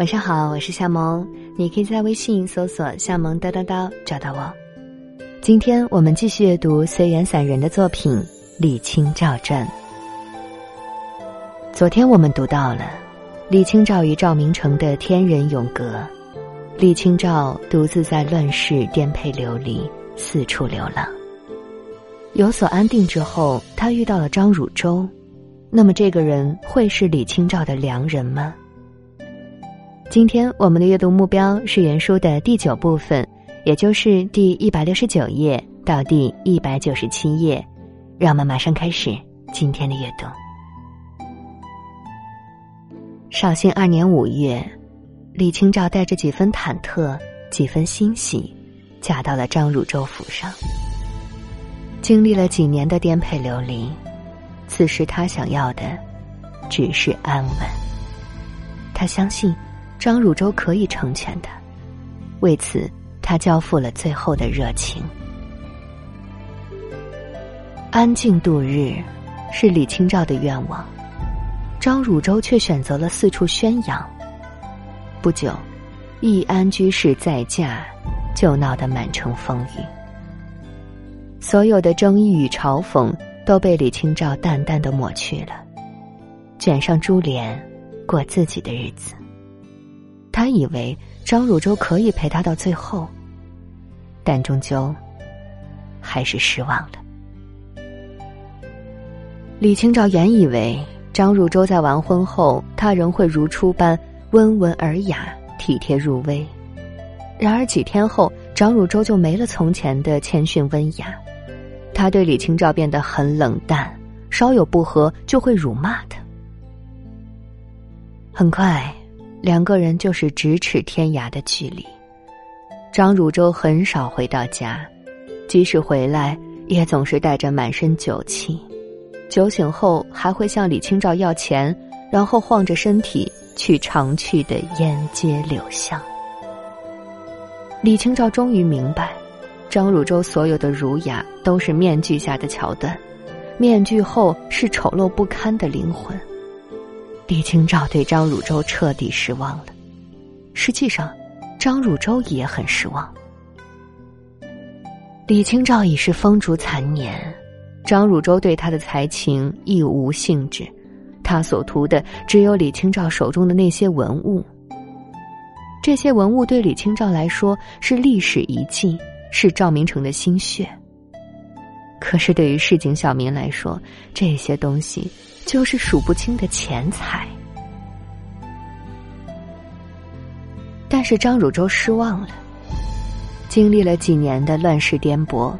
晚上好，我是夏萌，你可以在微信搜索“夏萌叨叨叨”找到我。今天我们继续阅读随缘散人的作品《李清照传》。昨天我们读到了李清照与赵明诚的天人永隔，李清照独自在乱世颠沛流离，四处流浪。有所安定之后，他遇到了张汝舟，那么这个人会是李清照的良人吗？今天我们的阅读目标是原书的第九部分，也就是第一百六十九页到第一百九十七页。让我们马上开始今天的阅读。绍兴二年五月，李清照带着几分忐忑、几分欣喜，嫁到了张汝舟府上。经历了几年的颠沛流离，此时他想要的只是安稳。他相信。张汝舟可以成全他，为此他交付了最后的热情。安静度日，是李清照的愿望，张汝舟却选择了四处宣扬。不久，一安居士再嫁，就闹得满城风雨。所有的争议与嘲讽都被李清照淡淡的抹去了，卷上珠帘，过自己的日子。他以为张汝舟可以陪他到最后，但终究还是失望了。李清照原以为张汝舟在完婚后，他仍会如初般温文尔雅、体贴入微，然而几天后，张汝舟就没了从前的谦逊温雅，他对李清照变得很冷淡，稍有不和就会辱骂他。很快。两个人就是咫尺天涯的距离。张汝舟很少回到家，即使回来，也总是带着满身酒气。酒醒后，还会向李清照要钱，然后晃着身体去常去的沿街柳巷。李清照终于明白，张汝舟所有的儒雅都是面具下的桥段，面具后是丑陋不堪的灵魂。李清照对张汝舟彻底失望了，实际上，张汝舟也很失望。李清照已是风烛残年，张汝舟对他的才情亦无兴致，他所图的只有李清照手中的那些文物。这些文物对李清照来说是历史遗迹，是赵明诚的心血。可是对于市井小民来说，这些东西。就是数不清的钱财，但是张汝舟失望了。经历了几年的乱世颠簸，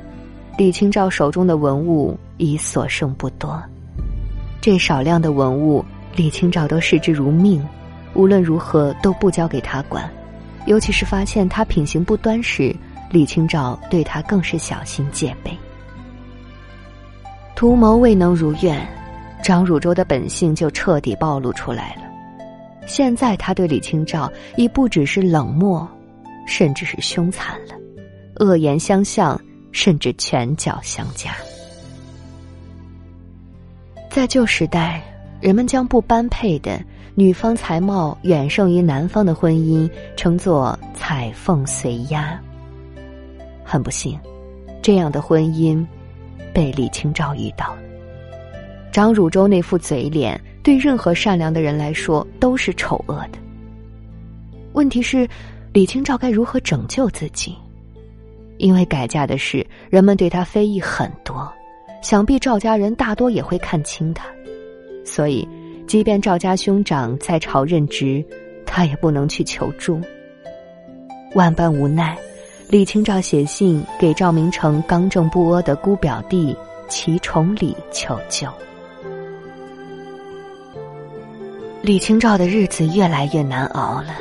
李清照手中的文物已所剩不多。这少量的文物，李清照都视之如命，无论如何都不交给他管。尤其是发现他品行不端时，李清照对他更是小心戒备。图谋未能如愿。张汝舟的本性就彻底暴露出来了。现在他对李清照已不只是冷漠，甚至是凶残了，恶言相向，甚至拳脚相加。在旧时代，人们将不般配的女方才貌远胜于男方的婚姻称作“彩凤随鸦”。很不幸，这样的婚姻被李清照遇到了。张汝舟那副嘴脸，对任何善良的人来说都是丑恶的。问题是，李清照该如何拯救自己？因为改嫁的事，人们对她非议很多，想必赵家人大多也会看轻她，所以，即便赵家兄长在朝任职，她也不能去求助。万般无奈，李清照写信给赵明诚刚正不阿的姑表弟齐崇礼求救。李清照的日子越来越难熬了，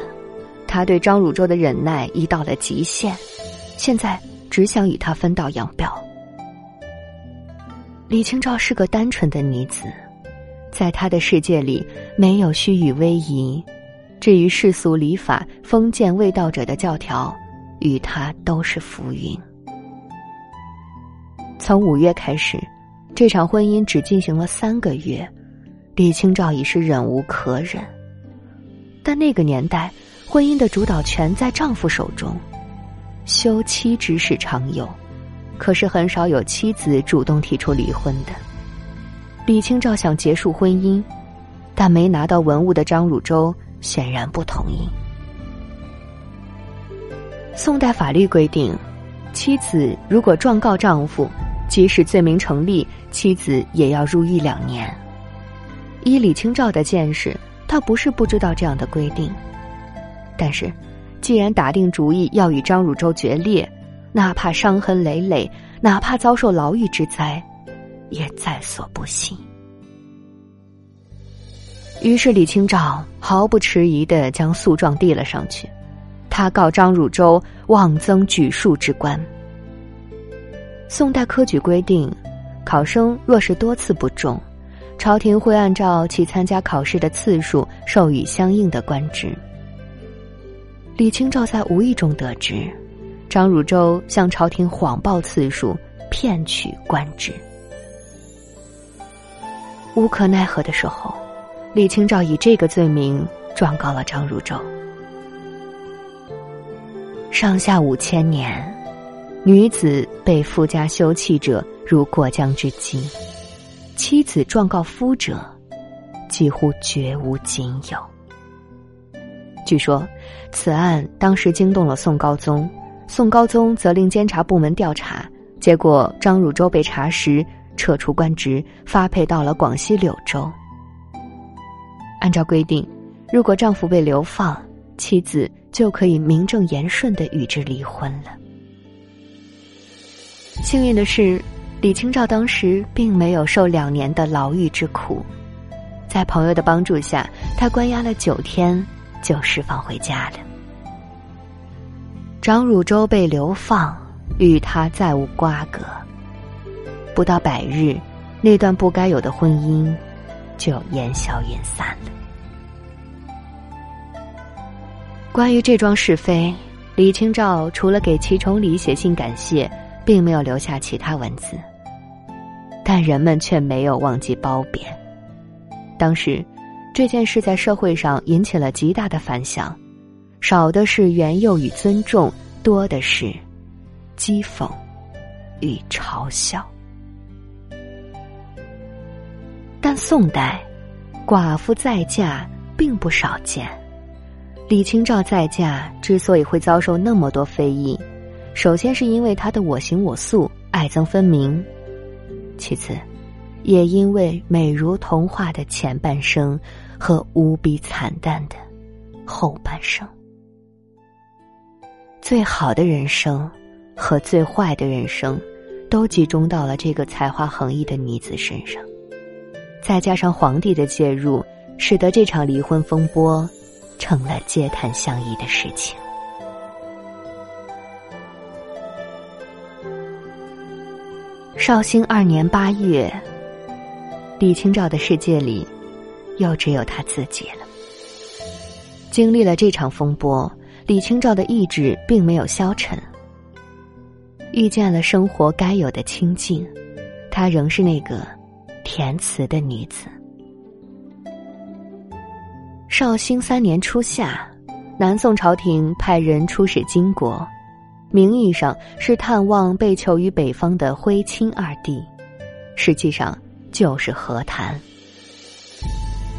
他对张汝舟的忍耐已到了极限，现在只想与他分道扬镳。李清照是个单纯的女子，在她的世界里没有虚与委蛇，至于世俗礼法、封建卫道者的教条，与他都是浮云。从五月开始，这场婚姻只进行了三个月。李清照已是忍无可忍，但那个年代婚姻的主导权在丈夫手中，休妻之事常有，可是很少有妻子主动提出离婚的。李清照想结束婚姻，但没拿到文物的张汝舟显然不同意。宋代法律规定，妻子如果状告丈夫，即使罪名成立，妻子也要入狱两年。依李清照的见识，他不是不知道这样的规定，但是，既然打定主意要与张汝舟决裂，哪怕伤痕累累，哪怕遭受牢狱之灾，也在所不惜。于是李清照毫不迟疑的将诉状递了上去，他告张汝舟妄增举数之官。宋代科举规定，考生若是多次不中。朝廷会按照其参加考试的次数授予相应的官职。李清照在无意中得知，张汝舟向朝廷谎报次数，骗取官职。无可奈何的时候，李清照以这个罪名状告了张汝舟。上下五千年，女子被夫家休弃者如过江之鲫。妻子状告夫者，几乎绝无仅有。据说，此案当时惊动了宋高宗，宋高宗责令监察部门调查，结果张汝舟被查实，撤出官职，发配到了广西柳州。按照规定，如果丈夫被流放，妻子就可以名正言顺的与之离婚了。幸运的是。李清照当时并没有受两年的牢狱之苦，在朋友的帮助下，她关押了九天就释放回家了。张汝舟被流放，与他再无瓜葛。不到百日，那段不该有的婚姻就烟消云散了。关于这桩是非，李清照除了给齐崇礼写信感谢。并没有留下其他文字，但人们却没有忘记褒贬。当时，这件事在社会上引起了极大的反响，少的是援诱与尊重，多的是讥讽与嘲笑。但宋代，寡妇再嫁并不少见。李清照再嫁之所以会遭受那么多非议。首先是因为她的我行我素、爱憎分明，其次，也因为美如童话的前半生和无比惨淡的后半生。最好的人生和最坏的人生，都集中到了这个才华横溢的女子身上，再加上皇帝的介入，使得这场离婚风波成了嗟叹相依的事情。绍兴二年八月，李清照的世界里，又只有她自己了。经历了这场风波，李清照的意志并没有消沉。遇见了生活该有的清静，她仍是那个填词的女子。绍兴三年初夏，南宋朝廷派人出使金国。名义上是探望被囚于北方的徽钦二帝，实际上就是和谈。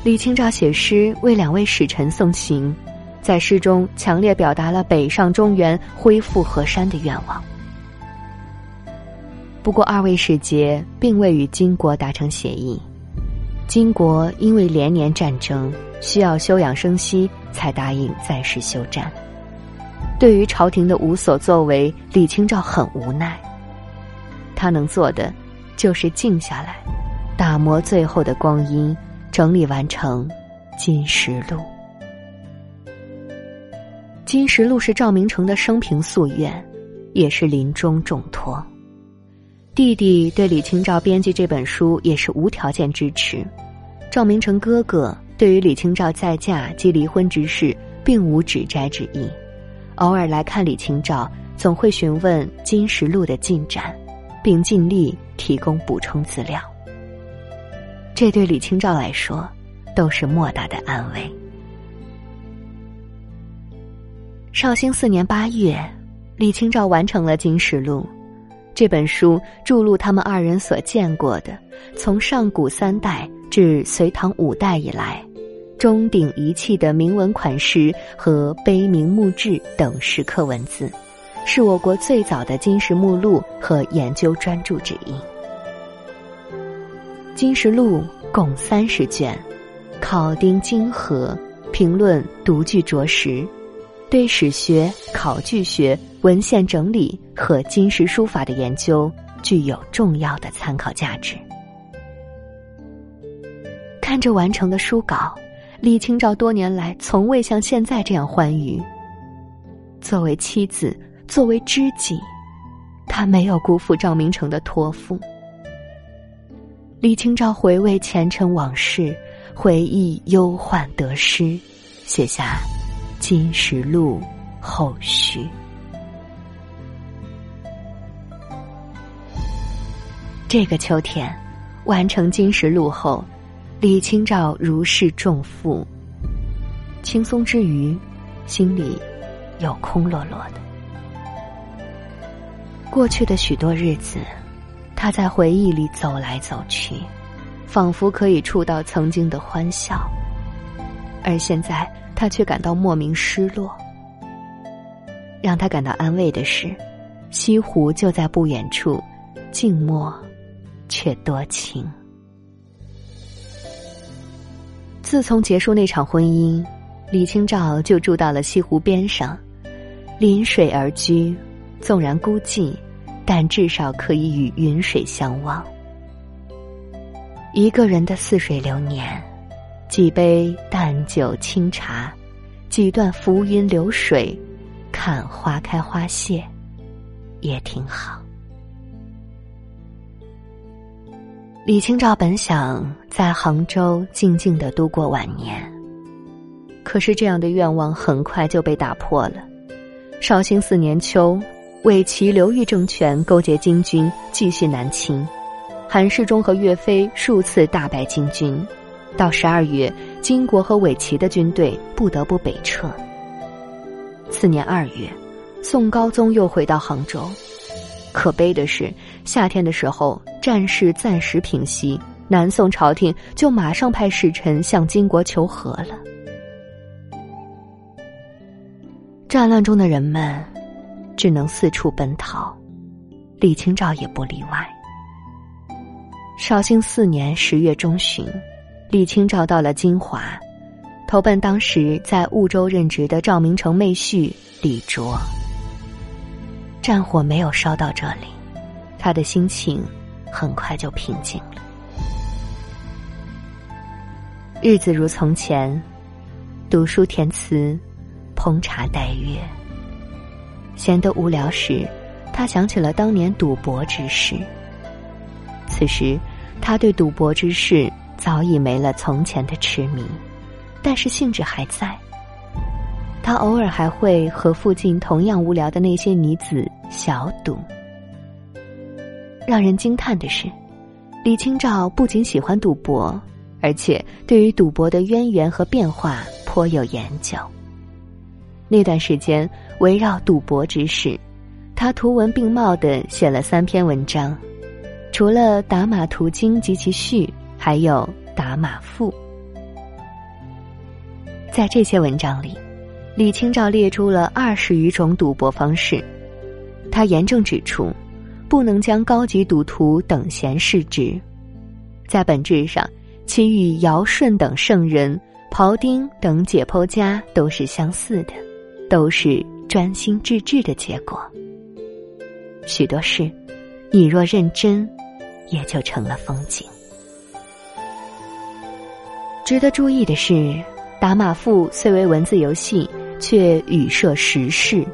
李清照写诗为两位使臣送行，在诗中强烈表达了北上中原、恢复河山的愿望。不过，二位使节并未与金国达成协议，金国因为连年战争需要休养生息，才答应暂时休战。对于朝廷的无所作为，李清照很无奈。他能做的，就是静下来，打磨最后的光阴，整理完成《金石录》。《金石录》是赵明诚的生平夙愿，也是临终重托。弟弟对李清照编辑这本书也是无条件支持。赵明诚哥哥对于李清照再嫁及离婚之事，并无指摘之意。偶尔来看李清照，总会询问《金石录》的进展，并尽力提供补充资料。这对李清照来说，都是莫大的安慰。绍兴四年八月，李清照完成了《金石录》。这本书注录他们二人所见过的，从上古三代至隋唐五代以来，钟鼎遗弃的铭文款式和碑铭墓志等石刻文字，是我国最早的金石目录和研究专著之一。《金石录》共三十卷，考丁精合，评论独具着实。对史学、考据学、文献整理和金石书法的研究具有重要的参考价值。看着完成的书稿，李清照多年来从未像现在这样欢愉。作为妻子，作为知己，她没有辜负赵明诚的托付。李清照回味前尘往事，回忆忧患得失，写下。《金石录》后续。这个秋天，完成《金石录》后，李清照如释重负，轻松之余，心里又空落落的。过去的许多日子，他在回忆里走来走去，仿佛可以触到曾经的欢笑，而现在。他却感到莫名失落。让他感到安慰的是，西湖就在不远处，静默却多情。自从结束那场婚姻，李清照就住到了西湖边上，临水而居。纵然孤寂，但至少可以与云水相望。一个人的似水流年。几杯淡酒清茶，几段浮云流水，看花开花谢，也挺好。李清照本想在杭州静静的度过晚年，可是这样的愿望很快就被打破了。绍兴四年秋，伪齐刘裕政权勾结金军，继续南侵，韩世忠和岳飞数次大败金军。到十二月，金国和伪齐的军队不得不北撤。次年二月，宋高宗又回到杭州。可悲的是，夏天的时候战事暂时平息，南宋朝廷就马上派使臣向金国求和了。战乱中的人们只能四处奔逃，李清照也不例外。绍兴四年十月中旬。李清照到了金华，投奔当时在婺州任职的赵明诚妹婿李卓。战火没有烧到这里，他的心情很快就平静了。日子如从前，读书填词，烹茶待月。闲得无聊时，他想起了当年赌博之事。此时，他对赌博之事。早已没了从前的痴迷，但是兴致还在。他偶尔还会和附近同样无聊的那些女子小赌。让人惊叹的是，李清照不仅喜欢赌博，而且对于赌博的渊源和变化颇有研究。那段时间，围绕赌博之事，他图文并茂的写了三篇文章，除了《打马图经》及其序。还有打马赋，在这些文章里，李清照列出了二十余种赌博方式。他严正指出，不能将高级赌徒等闲视之，在本质上，其与尧舜等圣人、庖丁等解剖家都是相似的，都是专心致志的结果。许多事，你若认真，也就成了风景。值得注意的是，《打马赋》虽为文字游戏，却语涉时事，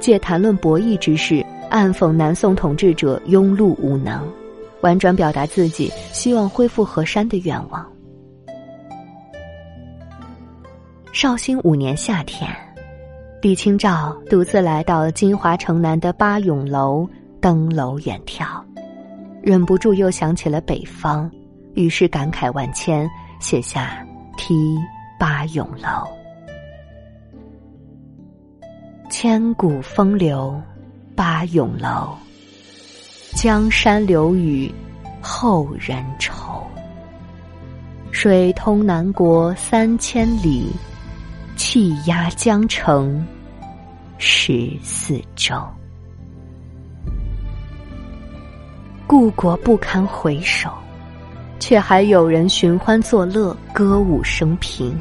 借谈论博弈之事，暗讽南宋统治者庸碌无能，婉转表达自己希望恢复河山的愿望。绍兴五年夏天，李清照独自来到金华城南的八咏楼登楼远眺，忍不住又想起了北方，于是感慨万千。写下《题八咏楼》。千古风流八咏楼，江山留雨后人愁。水通南国三千里，气压江城十四州。故国不堪回首，却还有人寻欢作乐，歌舞升平。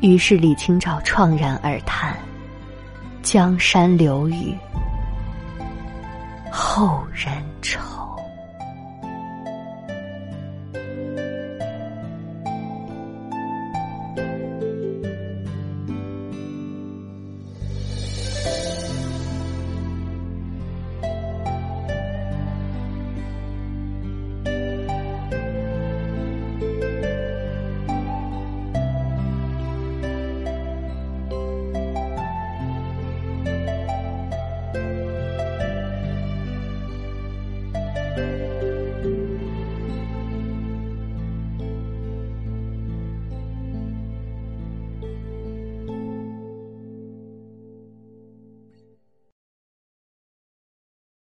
于是李清照怆然而叹：“江山流雨后人愁。”